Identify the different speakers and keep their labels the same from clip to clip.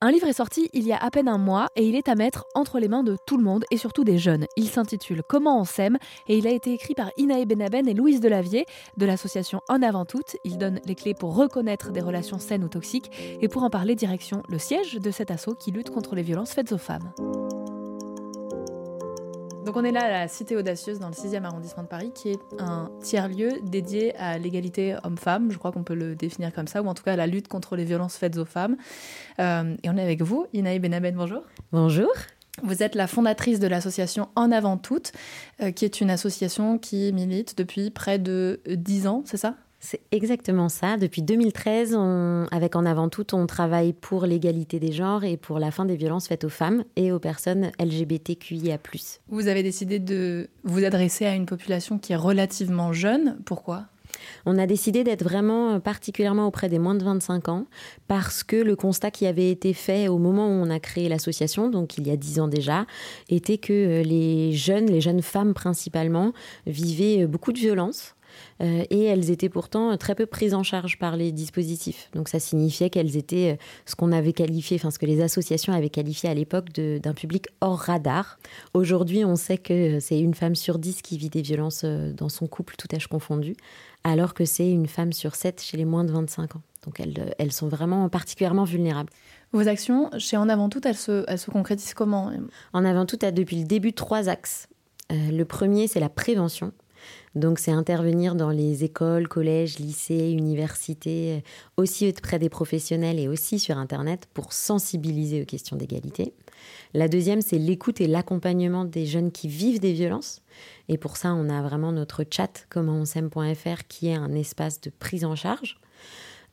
Speaker 1: Un livre est sorti il y a à peine un mois et il est à mettre entre les mains de tout le monde et surtout des jeunes. Il s'intitule Comment on s'aime et il a été écrit par Inae Benaben et Louise Delavier de l'association En avant toutes. Il donne les clés pour reconnaître des relations saines ou toxiques et pour en parler direction le siège de cet assaut qui lutte contre les violences faites aux femmes. Donc on est là à la Cité Audacieuse dans le 6e arrondissement de Paris, qui est un tiers-lieu dédié à l'égalité homme-femme, je crois qu'on peut le définir comme ça, ou en tout cas à la lutte contre les violences faites aux femmes. Euh, et on est avec vous, Inaï Benaben, bonjour.
Speaker 2: Bonjour.
Speaker 1: Vous êtes la fondatrice de l'association En avant toutes, euh, qui est une association qui milite depuis près de 10 ans, c'est ça?
Speaker 2: C'est exactement ça. Depuis 2013, avec En avant tout, on travaille pour l'égalité des genres et pour la fin des violences faites aux femmes et aux personnes LGBTQIA+.
Speaker 1: Vous avez décidé de vous adresser à une population qui est relativement jeune. Pourquoi?
Speaker 2: On a décidé d'être vraiment particulièrement auprès des moins de 25 ans parce que le constat qui avait été fait au moment où on a créé l'association, donc il y a 10 ans déjà, était que les jeunes, les jeunes femmes principalement, vivaient beaucoup de violences euh, et elles étaient pourtant très peu prises en charge par les dispositifs. Donc ça signifiait qu'elles étaient euh, ce qu'on avait qualifié, enfin ce que les associations avaient qualifié à l'époque d'un public hors radar. Aujourd'hui, on sait que c'est une femme sur dix qui vit des violences euh, dans son couple, tout âge confondu, alors que c'est une femme sur sept chez les moins de 25 ans. Donc elles, elles sont vraiment particulièrement vulnérables.
Speaker 1: Vos actions chez En Avant Tout, elles se, elles se concrétisent comment
Speaker 2: En Avant Tout a depuis le début trois axes. le premier, c'est la prévention. Donc c'est intervenir dans les écoles, collèges, lycées, universités, aussi auprès des professionnels et aussi sur Internet pour sensibiliser aux questions d'égalité. La deuxième, c'est l'écoute et l'accompagnement des jeunes qui vivent des violences. Et pour ça, on a vraiment notre chat commentonsaime.fr qui est un espace de prise en charge.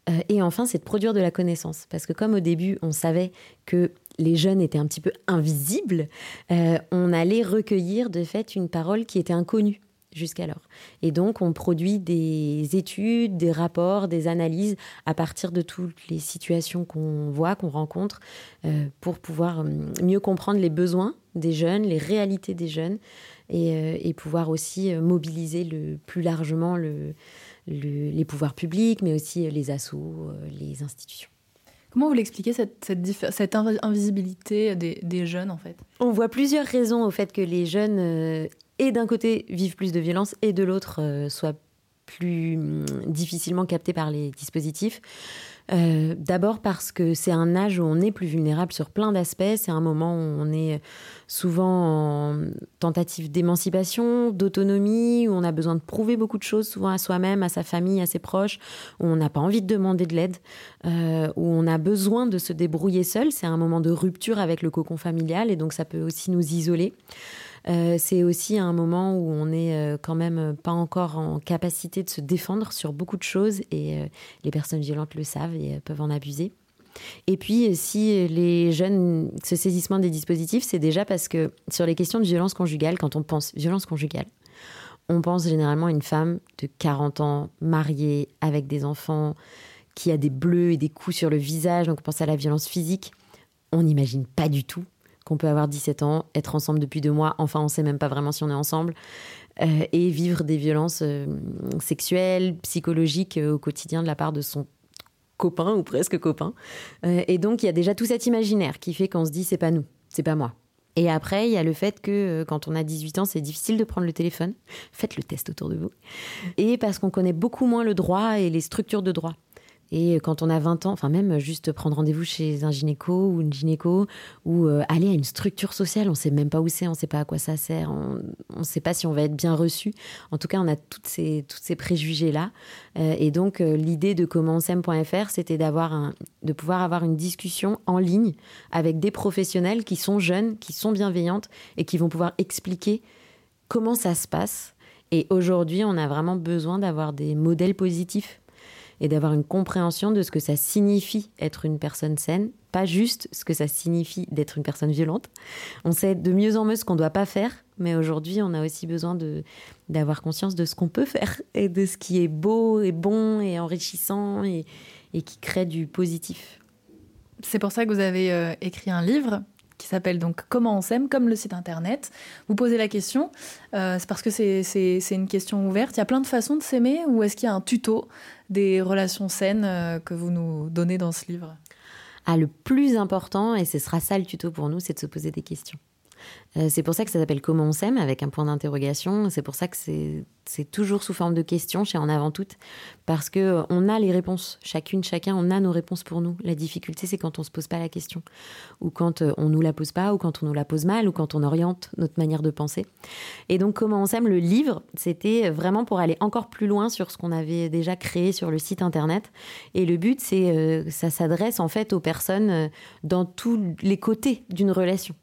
Speaker 2: Euh, et enfin, c'est de produire de la connaissance. Parce que comme au début, on savait que les jeunes étaient un petit peu invisibles, euh, on allait recueillir de fait une parole qui était inconnue jusqu'alors. Et donc, on produit des études, des rapports, des analyses à partir de toutes les situations qu'on voit, qu'on rencontre, euh, pour pouvoir euh, mieux comprendre les besoins des jeunes, les réalités des jeunes, et, euh, pouvoir aussi mobiliser le, plus largement les pouvoirs publics, mais aussi les assos, les institutions.
Speaker 1: Comment vous l'expliquez, cette, cette, invisibilité des, des, jeunes, en fait?
Speaker 2: On voit plusieurs raisons au fait que les jeunes et d'un côté vivent plus de violence et de l'autre euh, soient plus hum, difficilement captés par les dispositifs. Euh, d'abord parce que c'est un âge où on est plus vulnérable sur plein d'aspects. C'est un moment où on est souvent en tentative d'émancipation, d'autonomie, où on a besoin de prouver beaucoup de choses, souvent à soi-même, à sa famille, à ses proches, où on n'a pas envie de demander de l'aide, euh, où on a besoin de se débrouiller seul. C'est un moment de rupture avec le cocon familial et donc ça peut aussi nous isoler. Euh, c'est aussi un moment où on n'est euh, quand même pas encore en capacité de se défendre sur beaucoup de choses et euh, les personnes violentes le savent et peuvent en abuser. Et puis, si les jeunes, ce saisissement des dispositifs, c'est déjà parce que sur les questions de violence conjugale, quand on pense violence conjugale, on pense généralement à une femme de 40 ans, mariée, avec des enfants, qui a des bleus et des coups sur le visage, donc on pense à la violence physique. On n'imagine pas du tout qu'on peut avoir 17 ans, être ensemble depuis deux mois, enfin on sait même pas vraiment si on est ensemble, euh, et vivre des violences euh, sexuelles, psychologiques euh, au quotidien de la part de son copain ou presque copain. et donc il y a déjà tout cet imaginaire qui fait qu'on se dit c'est pas nous, c'est pas moi. Et après, il y a le fait que quand on a 18 ans, c'est difficile de prendre le téléphone. Faites le test autour de vous. Et parce qu'on connaît beaucoup moins le droit et les structures de droit. Et quand on a 20 ans, enfin même juste prendre rendez-vous chez un gynéco ou une gynéco ou euh, aller à une structure sociale, on ne sait même pas où c'est, on ne sait pas à quoi ça sert, on ne sait pas si on va être bien reçu. En tout cas, on a toutes ces, toutes ces préjugés-là. Euh, et donc, euh, l'idée de commencem.fr, c'était d'avoir de pouvoir avoir une discussion en ligne avec des professionnels qui sont jeunes, qui sont bienveillantes et qui vont pouvoir expliquer comment ça se passe. Et aujourd'hui, on a vraiment besoin d'avoir des modèles positifs et d'avoir une compréhension de ce que ça signifie être une personne saine, pas juste ce que ça signifie d'être une personne violente. On sait de mieux en mieux ce qu'on ne doit pas faire, mais aujourd'hui, on a aussi besoin de, d'avoir conscience de ce qu'on peut faire et de ce qui est beau et bon et enrichissant et, qui crée du positif.
Speaker 1: C'est pour ça que vous avez euh, écrit un livre qui s'appelle donc Comment on s'aime, comme le site internet. Vous posez la question, euh, c'est parce que c'est une question ouverte. Il y a plein de façons de s'aimer ou est-ce qu'il y a un tuto des relations saines euh, que vous nous donnez dans ce livre?
Speaker 2: Ah, le plus important, et ce sera ça le tuto pour nous, c'est de se poser des questions. Euh, c'est pour ça que ça s'appelle Comment on s'aime avec un point d'interrogation. C'est pour ça que c'est toujours sous forme de questions chez En Avant Toutes parce que euh, on a les réponses. Chacune, chacun, on a nos réponses pour nous. La difficulté, c'est quand on se pose pas la question ou quand euh, on nous la pose pas ou quand on nous la pose mal ou quand on oriente notre manière de penser. Et donc Comment on s'aime, le livre, c'était vraiment pour aller encore plus loin sur ce qu'on avait déjà créé sur le site internet. Et le but, c'est ça s'adresse en fait aux personnes dans tous les côtés d'une relation.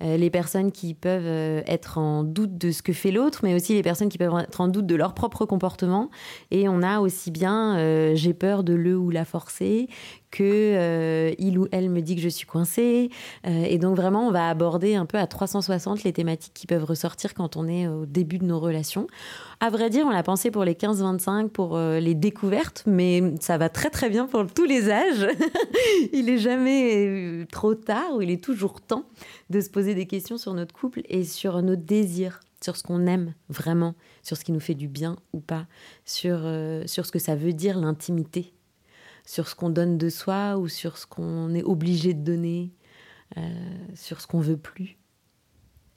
Speaker 2: Les personnes qui peuvent euh, être en doute de ce que fait l'autre, mais aussi les personnes qui peuvent être en doute de leur propre comportement. Et on a aussi bien euh, j'ai peur de le ou la forcer que euh, il ou elle me dit que je suis coincée. et donc vraiment, on va aborder un peu à 360 les thématiques qui peuvent ressortir quand on est au début de nos relations. À vrai dire, on l'a pensé pour les 15-25, pour les découvertes, mais ça va très très bien pour tous les âges. il est jamais trop tard ou il est toujours temps de se poser des questions sur notre couple et sur nos désirs, sur ce qu'on aime vraiment, sur ce qui nous fait du bien ou pas, sur, euh, sur ce que ça veut dire l'intimité, sur ce qu'on donne de soi ou sur ce qu'on est obligé de donner, euh, sur ce qu'on veut plus.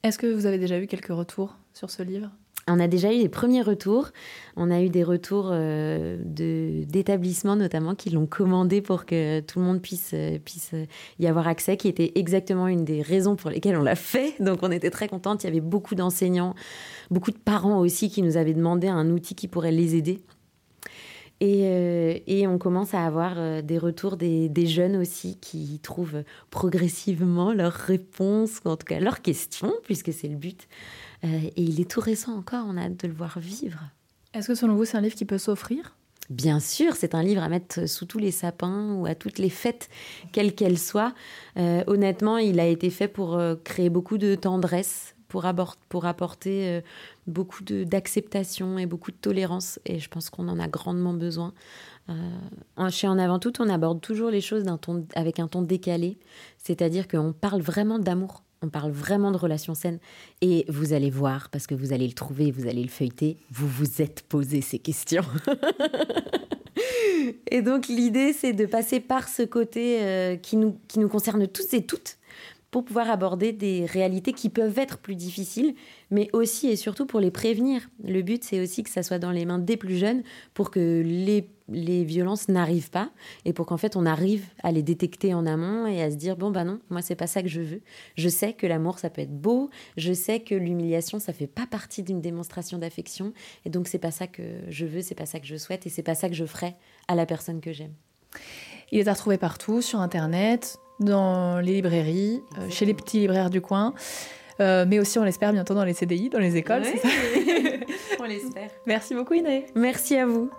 Speaker 1: Est-ce que vous avez déjà eu quelques retours sur ce livre?
Speaker 2: On a déjà eu les premiers retours. On a eu des retours euh, d'établissements notamment qui l'ont commandé pour que tout le monde puisse, euh, euh, y avoir accès, qui était exactement une des raisons pour lesquelles on l'a fait. Donc on était très contente. Il y avait beaucoup d'enseignants, beaucoup de parents aussi qui nous avaient demandé un outil qui pourrait les aider. Et, on commence à avoir des retours des, des, jeunes aussi qui trouvent progressivement leurs réponses, en tout cas leurs questions, puisque c'est le but, et il est tout récent encore, on a hâte de le voir vivre.
Speaker 1: Est-ce que selon vous, c'est un livre qui peut s'offrir?
Speaker 2: Bien sûr, c'est un livre à mettre sous tous les sapins ou à toutes les fêtes, quelles qu'elles soient. Euh, honnêtement, il a été fait pour euh, créer beaucoup de tendresse, pour, pour apporter beaucoup d'acceptation et beaucoup de tolérance. Et je pense qu'on en a grandement besoin. chez En Avant Tout, on aborde toujours les choses ton, avec un ton décalé, c'est-à-dire qu'on parle vraiment d'amour on parle vraiment de relations saines. Et vous allez voir, parce que vous allez le trouver, vous allez le feuilleter, vous vous êtes posé ces questions. et donc l'idée, c'est de passer par ce côté euh, qui, nous, qui nous concerne tous et toutes pour pouvoir aborder des réalités qui peuvent être plus difficiles, mais aussi et surtout pour les prévenir. Le but, c'est aussi que ça soit dans les mains des plus jeunes pour que les, les violences n'arrivent pas et pour qu'en fait on arrive à les détecter en amont et à se dire bon bah non, moi c'est pas ça que je veux. Je sais que l'amour ça peut être beau, je sais que l'humiliation ça fait pas partie d'une démonstration d'affection et donc c'est pas ça que je veux, c'est pas ça que je souhaite et c'est pas ça que je ferai à la personne que j'aime.
Speaker 1: Il est à retrouver partout, sur Internet, dans les librairies, euh, chez les petits libraires du coin, euh, mais aussi, on l'espère, bientôt dans les CDI, dans les écoles,
Speaker 2: on l'espère.
Speaker 1: Merci beaucoup, Inaë.
Speaker 2: Merci à vous.